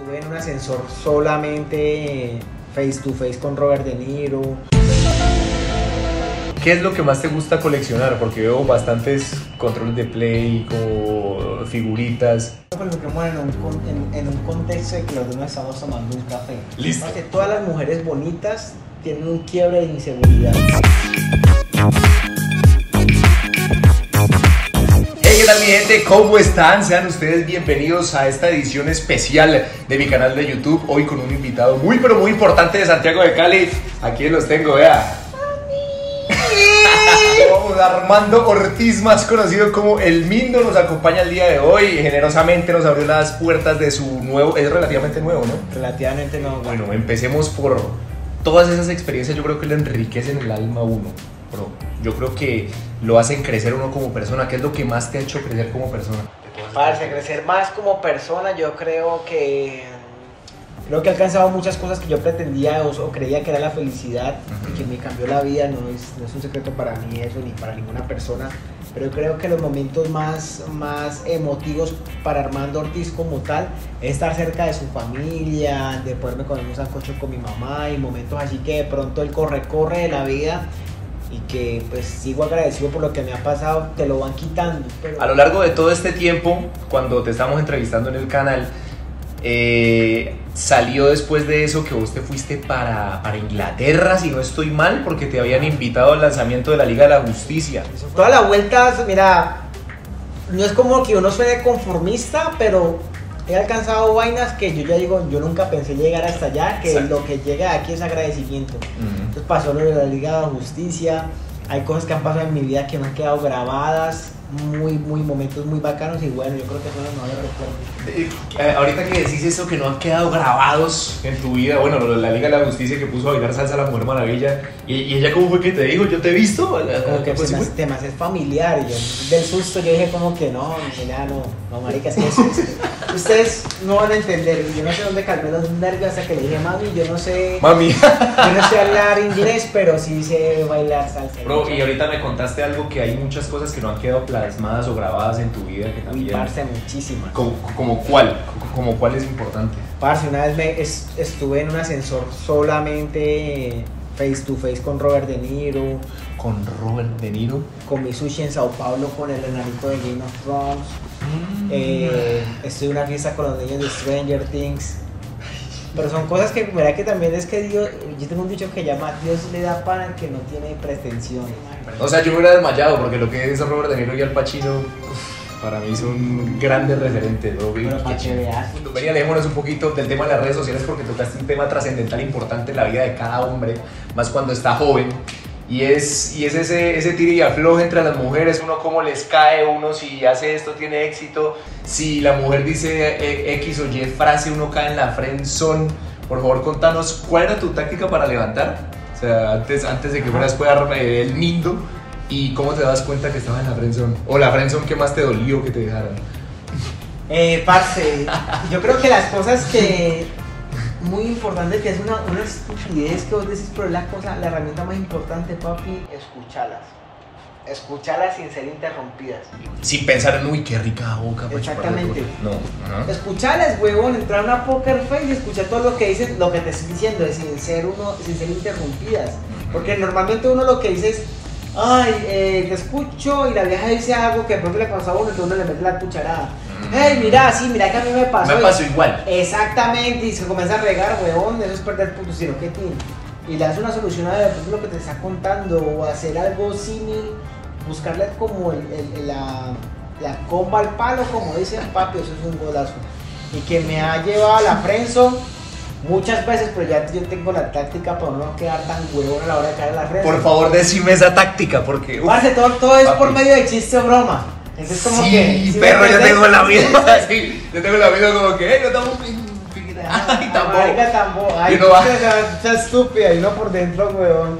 Estuve en un ascensor solamente face to face con Robert De Niro. ¿Qué es lo que más te gusta coleccionar? Porque veo bastantes controles de play, como figuritas. Coloquemos en un, en, en un contexto de que los dos estamos tomando un café. Listo. Porque todas las mujeres bonitas tienen un quiebre de inseguridad. Mi gente? ¿Cómo están? Sean ustedes bienvenidos a esta edición especial de mi canal de YouTube. Hoy con un invitado muy, pero muy importante de Santiago de Cali. Aquí los tengo, vea. Vamos, Armando Ortiz, más conocido como El Mindo, nos acompaña el día de hoy. Generosamente nos abrió las puertas de su nuevo, es relativamente nuevo, ¿no? Relativamente no. Bueno, empecemos por todas esas experiencias. Yo creo que le enriquecen el alma a uno, bro. Yo creo que lo hacen crecer uno como persona. ¿Qué es lo que más te ha hecho crecer como persona? Parce, crecer más como persona, yo creo que. Creo que he alcanzado muchas cosas que yo pretendía o, o creía que era la felicidad y que me cambió la vida. No es, no es un secreto para mí eso ni para ninguna persona. Pero creo que los momentos más, más emotivos para Armando Ortiz como tal es estar cerca de su familia, de poderme comer un sancocho con mi mamá y momentos así que de pronto el corre-corre de la vida y que pues sigo agradecido por lo que me ha pasado, te lo van quitando. pero- A lo largo de todo este tiempo, cuando te estamos entrevistando en el canal, eh, salió después de eso que vos te fuiste para, para Inglaterra, si no estoy mal, porque te habían invitado al lanzamiento de la Liga de la Justicia. Toda la vuelta, mira, no es como que uno suene conformista, pero he alcanzado vainas que yo ya digo, yo nunca pensé llegar hasta allá, que Exacto. lo que llega aquí es agradecimiento. Entonces pasó lo de la Liga de la Justicia, hay cosas que han pasado en mi vida que me han quedado grabadas, muy, muy momentos muy bacanos y bueno, yo creo que son los mejores recuerdos. Eh, ahorita que decís eso que no han quedado grabados en tu vida, bueno, la Liga de la Justicia que puso a bailar salsa a la Mujer Maravilla, y, y ella cómo fue que te dijo, yo te he visto, Como que Pues, temas, sí, temas es familiar. Y yo, del susto yo dije como que no, ya no, no, marica, es que es- ustedes no van a entender. Yo no sé dónde calmé los nervios hasta que le dije, mami, yo no sé, mami. yo no sé hablar inglés, pero sí sé bailar salsa. Bro, y ahorita me contaste algo que hay muchas cosas que no han quedado plasmadas o grabadas en tu vida que Uy, también... parce, muchísimas. como, como cuál, como cuál es importante. Parce, una vez me es- estuve en un ascensor solamente face to face con Robert De Niro, Con Robert De Niro. con mi sushi en Sao Paulo con el enanito de Game of Thrones. Eh, estoy en una fiesta con los niños de Stranger Things. Pero son cosas que, verá que también es que Dios, yo tengo un dicho que llama Dios le da pan al que no tiene pretensión. O sea, yo me hubiera desmayado porque lo que es Robert De Niro y Al Pacino para mí son grandes referentes. Pero Qué para que veas. Venía, alejémonos un poquito del tema de las redes sociales porque tocaste un tema trascendental importante en la vida de cada hombre, más cuando está joven. Y es, y es ese, ese tira y afloje entre las mujeres, uno cómo les cae, uno si hace esto tiene éxito, si la mujer dice eh, X o Y frase, uno cae en la friendzone. Por favor, contanos, ¿cuál era tu táctica para levantar? O sea, antes, antes de que fueras fuera eh, el nindo, ¿y cómo te das cuenta que estabas en la friendzone? O la friendzone que más te dolió que te dejaran. Eh, parce, yo creo que las cosas que muy importante que es una, una estupidez que vos decís, pero es la cosa, la herramienta más importante, papi, escucharlas. Escucharlas sin ser interrumpidas. Sin pensar en, uy, qué rica boca. Exactamente. todo". No. Escucharlas, huevón, entrar a una poker face y escuchar todo lo que dicen, lo que te estoy diciendo, sin ser uno, sin ser interrumpidas. Porque normalmente uno lo que dice es, ay, eh, te escucho y la vieja dice algo que de pronto le pasó a uno, entonces uno le mete la cucharada. Hey, mira, sí, mira que a mí me pasó. Me y- pasó igual. Exactamente, y se comienza a regar, huevón, eso es perder puntos, sino que tin, y le das una solución a pronto lo que te está contando o hacer algo símil, buscarle como el, el- el- la, la comba al palo, como dicen papi, eso es un golazo. Y que me ha llevado a la frenzo muchas veces, pero ya yo tengo la táctica para no quedar tan huevón a la hora de caer en la frenzo. Por favor, decime esa táctica porque. uf, Parce, todo, todo es por medio de chiste o broma. Entonces como sí, que... ¿sí perro, yo tengo la misma. Sí, yo tengo la misma como que, hey, no estamos. Ay, tampoco. Marica, tampoco. Ay, Y uno va- está estúpida y uno por dentro, weón.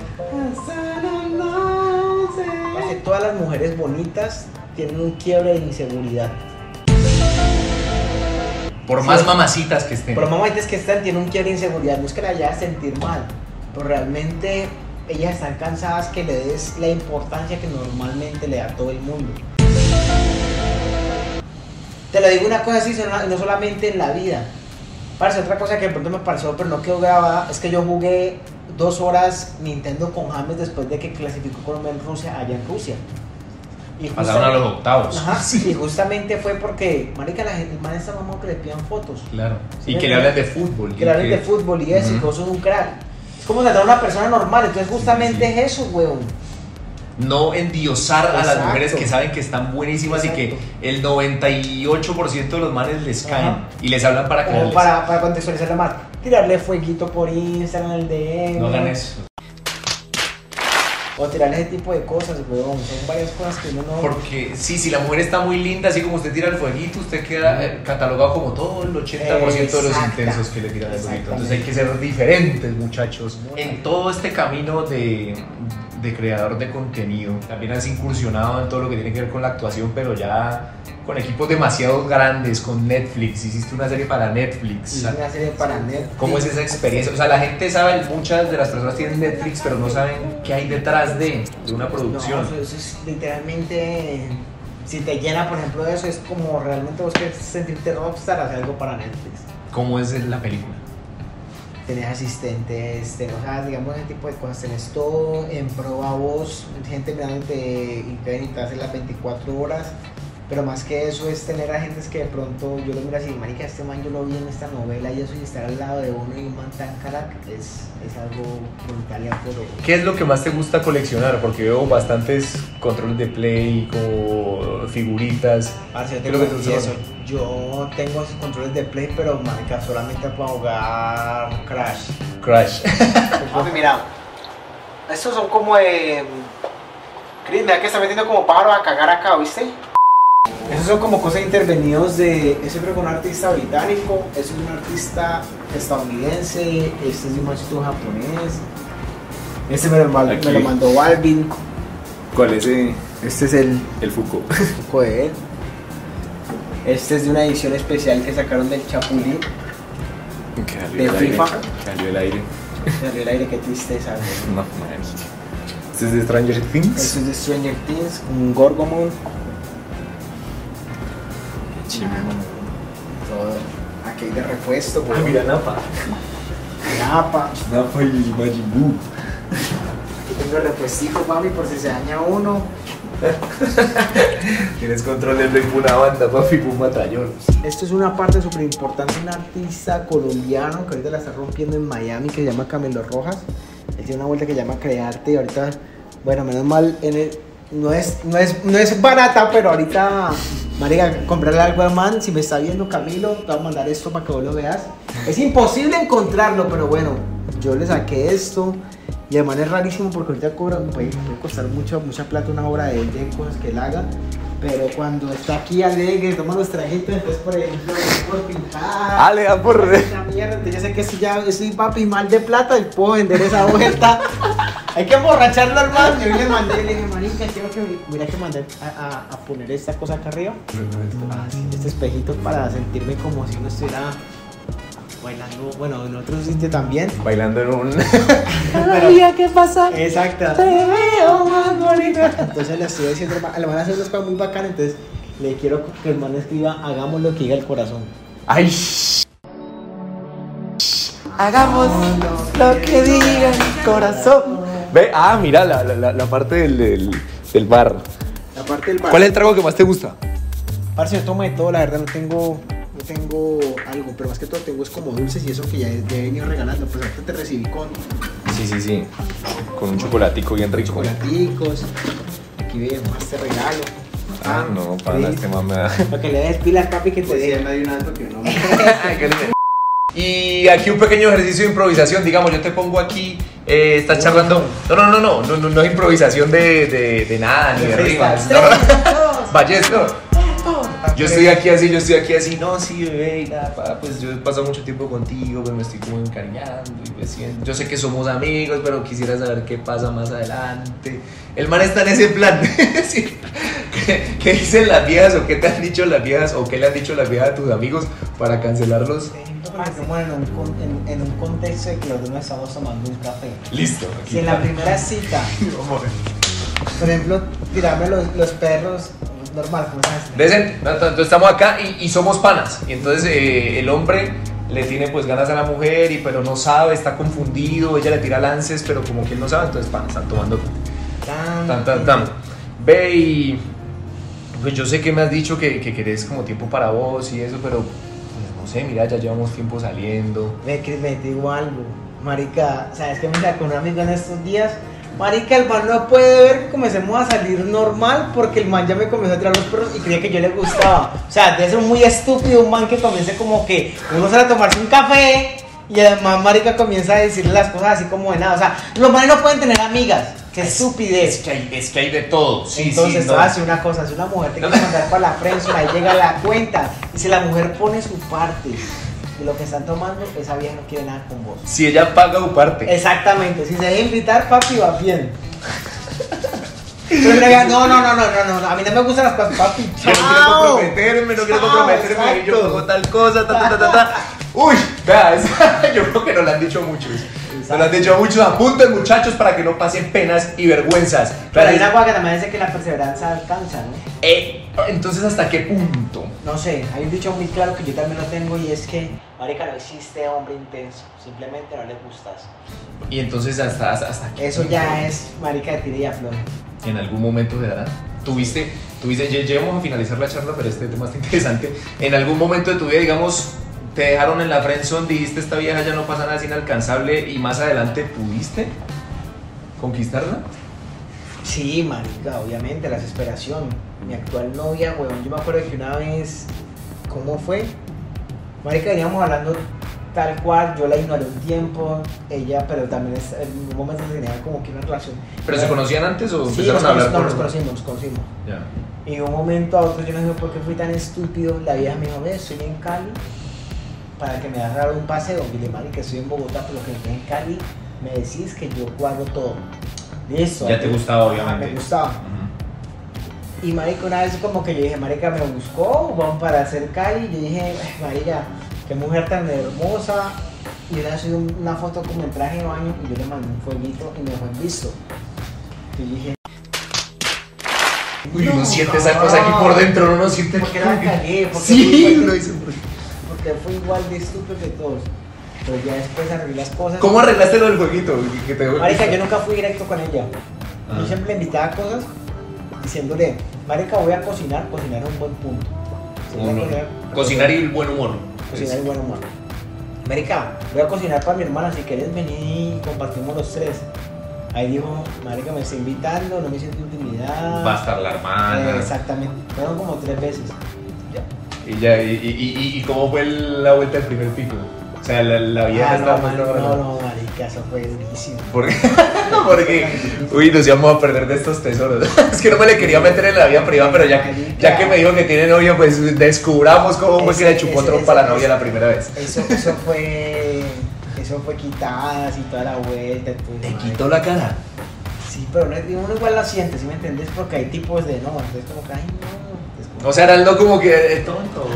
Parce, todas las mujeres bonitas tienen un quiebre de inseguridad. Por Sí. más mamacitas que estén. Por mamadas que están, tienen un quiebre de inseguridad. No es que la vayas a sentir mal, pero realmente ellas están cansadas que le des la importancia que normalmente le da todo el mundo. Te lo digo una cosa así, no solamente en la vida. Parce, otra cosa que de pronto me pareció, pero no quedó grabada, es que yo jugué dos horas Nintendo con James después de que clasificó Colombia en Rusia, allá en Rusia. Y Pasaron a los octavos. Ajá, y justamente fue porque, marica, la gente, man está mamón que le pidan fotos. Claro. Sí, y que le hablen de fútbol. Que le hablen de fútbol y eso, y que vos sos un crack. Es como tratar a una persona normal, entonces justamente Sí, sí. es eso, weón. No endiosar a las Exacto. mujeres que saben que están buenísimas y que Exacto. el 98% de los manes les caen Ajá. y les hablan para Como creerles. para, para contextualizarlo más. Tirarle fueguito por Instagram, el DM. No hagan eso. O tirarle ese tipo de cosas, weón. Son varias cosas que uno no. Porque sí, si la mujer está muy linda, así como usted tira el fueguito, usted queda eh, catalogado como todo el 80% de los intensos que le tiran el fueguito. Entonces hay que ser diferentes, muchachos. En todo este camino de, de creador de contenido, también has incursionado en todo lo que tiene que ver con la actuación, pero ya con equipos demasiado grandes, con Netflix. Hiciste una serie para Netflix. Hice una serie para Netflix. ¿Cómo es esa experiencia? O sea, la gente sabe, muchas de las personas tienen Netflix, pero no saben qué hay detrás de, de una producción. No, eso, es literalmente. Si te llena, por ejemplo, de eso, es como realmente vos querés sentirte rockstar, hacer algo para Netflix. ¿Cómo es la película? Tenés asistentes, tenés, o sea, digamos, ese tipo de cosas. Tenés todo en pro a vos, gente mirándote y que ven y te hacen las 24 horas. Pero más que eso es tener agentes que de pronto yo lo miro así, marica, este man yo lo vi en esta novela y eso y estar al lado de uno y un man tan carac es, es algo brutal y apuro. ¿Qué es lo que más te gusta coleccionar? Porque veo bastantes controles de play, como figuritas. Parce, yo ¿Qué es tengo lo que eso. Yo tengo esos controles de play, pero marica, solamente para jugar Crash. Crash. Papi, mira, estos son como de. Chris, mira que está metiendo como pájaro a cagar acá, ¿viste? Esos son como cosas intervenidos de. Ese que un artista británico, ese es un artista estadounidense, este es de un machito japonés. Este me lo, me lo mandó Balvin. ¿Cuál es el, Este es el Foucault? poco de él. Este es de una edición especial que sacaron del Chapulín. De FIFA. Salió el aire. Salió el aire, qué tristeza, güey. No, ¿Este es de Stranger Things? Esto es de Stranger Things, un Gorgomon. Todo. Aquí hay de repuesto, Ah, güey. mira, Napa. Napa. Napa y Majin Buu. Aquí tengo el repuestico, mami, por si se daña uno. Tienes control de play una banda, papi, un batallón. Esto es una parte súper importante, un artista colombiano que ahorita la está rompiendo en Miami, que se llama Camilo Rojas. Él tiene una vuelta que se llama Crearte y ahorita, bueno, menos mal, en el- no, es, no, es, no es barata, pero ahorita, marica, comprarle algo al man, si me está viendo Camilo, te voy a mandar esto para que vos lo veas. Es imposible encontrarlo, pero bueno, yo le saqué esto. Y además es rarísimo porque ahorita cobra, puede, puede costar mucho, mucha plata una obra de él, de cosas que él haga. Pero cuando está aquí alegre, toma los trajitos, entonces por ejemplo, por pintar. Ah, le da por- Esa mierda, yo sé que si ya estoy papi mal de plata y puedo vender esa vuelta. Hay que emborracharlo al man. Yo le mandé, le dije, marica, quiero que mira que mandé a, a- a poner esta cosa acá arriba. Ah, sí, este espejito para sentirme como si uno estuviera bailando, bueno, en otro sitio también. Bailando en un. Pero- ¿qué pasa? Exacto. Te veo más bonita. Entonces le estoy diciendo, le van a hacer unas cosas muy bacanas, entonces le quiero que el man escriba, hagamos lo que diga el corazón. ¡Ay! Hagamos lo que diga el corazón. Ve, ah, mira la, la, la parte del, del, del bar. La parte del bar. ¿Cuál es el trago que más te gusta? Parce, yo tomo de todo, la verdad no tengo, no tengo algo, pero más que todo tengo es como dulces y eso que ya, ya he venido regalando. Pues ahorita te recibí con Sí, sí, sí. Con un chocolatico bien rico. chocolaticos. Aquí ve más te regalo. Ah, no, para sí. este man me da. Para que le des pilas, papi, que te Pues sí, dé. no hay un alto que no. Y aquí un pequeño ejercicio de improvisación, digamos, yo te pongo aquí, eh, estás charlando. No, no, no, no, no, no, no es improvisación de, de, de nada, ni de rimas. No, Ballester. Yo estoy aquí así, yo estoy aquí así, no, sí, bebé, y nada, pa, pues yo he pasado mucho tiempo contigo, pues me estoy como encariñando, y pues, sí, yo sé que somos amigos, pero quisiera saber qué pasa más adelante. El man está en ese plan, sí. ¿Qué, qué dicen las viejas o qué te han dicho las viejas o qué le han dicho las viejas a tus amigos para cancelarlos? Estamos en un, con- en, en un contexto de que los dos nos estamos tomando un café. Listo. Si en la primera cita, por ejemplo, tirarme los, los perros, normal, como sabes. Entonces estamos acá y, y somos panas. Y entonces eh, el hombre le tiene pues ganas a la mujer, y, pero no sabe, está confundido, ella le tira lances, pero como que él no sabe, entonces pan, están tomando Tan, tan, tan, tan. Ve y pues yo sé que me has dicho que, que querés como tiempo para vos y eso, pero no sé, mira, ya llevamos tiempo saliendo. Ve que me digo algo. Marica, ¿sabes qué me sacó un amigo en estos días? Marica, el man no puede ver que comencemos a salir normal porque el man ya me comenzó a tirar los perros y creía que yo le gustaba. O sea, de eso muy estúpido un man que comience como que uno sale a tomarse un café y además Marica comienza a decirle las cosas así como de nada. O sea, los manes no pueden tener amigas. Qué estupidez. Es que hay, es que hay de todo. Sí, Entonces, sí, no. decir una cosa, si una mujer te quiere mandar para la prensa, ahí llega la cuenta. Y si la mujer pone su parte de lo que están tomando, esa vieja no quiere nada con vos. Si ella paga su parte. Exactamente, si se deja invitar, papi, va bien. Pero no, no, no, no, no, no, a mí no me gustan las cosas, papi. Yo no quiero comprometerme, no quiero comprometerme, yo tal cosa, ta, ta, ta, ta, ta. Uy, vea, yo creo que nos lo han dicho Nos lo han dicho muchos. Apunten, muchachos, para que no pasen penas y vergüenzas. Pero hay una cosa que también dice que la perseverancia alcanza, ¿no? Eh, entonces, ¿hasta qué punto? No sé, hay un dicho muy claro que yo también lo tengo y es que, marica, no existe hombre intenso, simplemente no le gustas. Y entonces, ¿hasta, hasta, hasta qué Eso punto? ya es marica de tira y afloja. En algún momento se dará. Tuviste, tuviste, llegamos a finalizar la charla, pero este tema está interesante. En algún momento de tu vida, digamos, te dejaron en la friendzone, dijiste esta vieja ya no pasa nada, es inalcanzable y más adelante pudiste conquistarla. Sí, marica, obviamente, la desesperación. Mi actual novia, weón, yo me acuerdo que una vez, ¿cómo fue? Marica, veníamos hablando tal cual, yo la ignoré un tiempo, ella, pero también es- en un momento tenía como que una relación. ¿Pero se conocían antes o Sí, empezaron nos, a hablar no, por- nos conocimos, nos conocimos. Y de un momento a otro yo no sé por qué fui tan estúpido. La vieja me dijo, ve, estoy en Cali para que me hagas dar un paseo. Y le dije, que estoy en Bogotá, pero que estoy en Cali, me decís que yo cuadro todo. Listo. Ya te gustaba, obviamente. Me gustaba. Y marica, una vez como que yo dije, marica, me buscó, vamos para hacer Cali. Y yo dije, "Ay, marica, qué mujer tan hermosa. Y yo le subí un- una foto como en traje de baño y yo le mandé un fueguito y me dejó en visto. Y yo dije, Uy, No, uno siente esa cosa aquí por dentro, uno siente. ¿Por qué la cagué? ¿Por qué Sí, lo de- hice. Porque fue igual de estúpido que todos. Pero ya después arreglé las cosas. ¿Cómo arreglaste lo del jueguito? Que te Marica, yo nunca fui directo con ella. Ah. Yo siempre le invitaba cosas diciéndole, Marica, voy a cocinar, cocinar es un buen punto. A cocinar- Cocinar y el buen humor. Cocinar y buen humor. Marica, voy a cocinar para mi hermana, si quieres venir y compartimos los tres. Ahí dijo, Marica, me está invitando, no me siento intimidad. Va a estar la hermana. Eh, exactamente. Fueron como tres veces. Y ya, y, y, y, y cómo fue la vuelta del primer pico? O sea, la, la vieja Ah, no, man, no, no, marica, eso fue durísimo. ¿Por qué? Porque, uy, nos íbamos a perder de estos tesoros. es que no me le quería meter en la vida privada, pero ya, que- ya que me dijo que tiene novia, pues descubramos cómo fue que le chupó trompa a la ese- novia la primera vez. Eso, eso fue. Eso fue quitadas y toda la vuelta. todo, marica. la cara. Sí, pero no, uno igual la siente, ¿sí me entendés? Porque hay tipos de no, entonces como que, ay, no. Es O sea, era el no como que eh, tonto.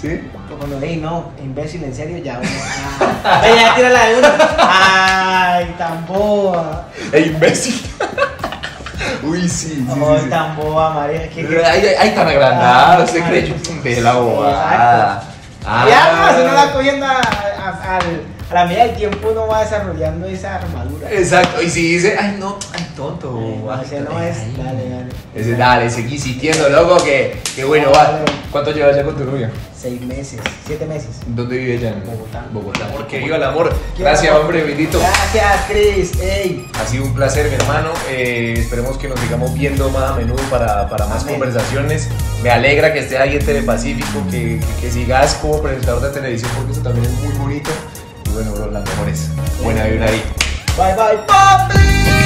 ¿Sí? Cuando leí, no, imbécil, en serio, ya uno. Ah, ya tira la de uno. Ay, tan boba. E imbécil. uy, sí, sí. sí, Ay, sí. tan boba, María. que- que- Ay, ay, ay, tan agrandado, Ah, se cree yo la Exacto. bobada. Ah. Ya, si no la cogiendo al- a la medida del tiempo, uno va desarrollando esa armadura. Exacto, y si dice, ay no, ay tonto. Ay, no, ay, ese no es. ay. Dale, dale. Ese, dale, seguí insistiendo, loco, que, que bueno, va. ¿Cuánto llevas ya con tu novia? Seis meses, siete meses. ¿Dónde vive ella? En Bogotá. Bogotá. Porque viva el amor. Gracias, amor. hombre, bendito. Gracias, Chris. Ey. Ha sido un placer, mi hermano. Eh, esperemos que nos sigamos viendo más a menudo para, para más Amén. conversaciones. Me alegra que estés ahí en Telepacífico, que, que, que sigas como presentador de televisión, porque eso también es muy bonito. Bueno, bro, las mejores. Buena vibra ahí. Bye, bye, papi.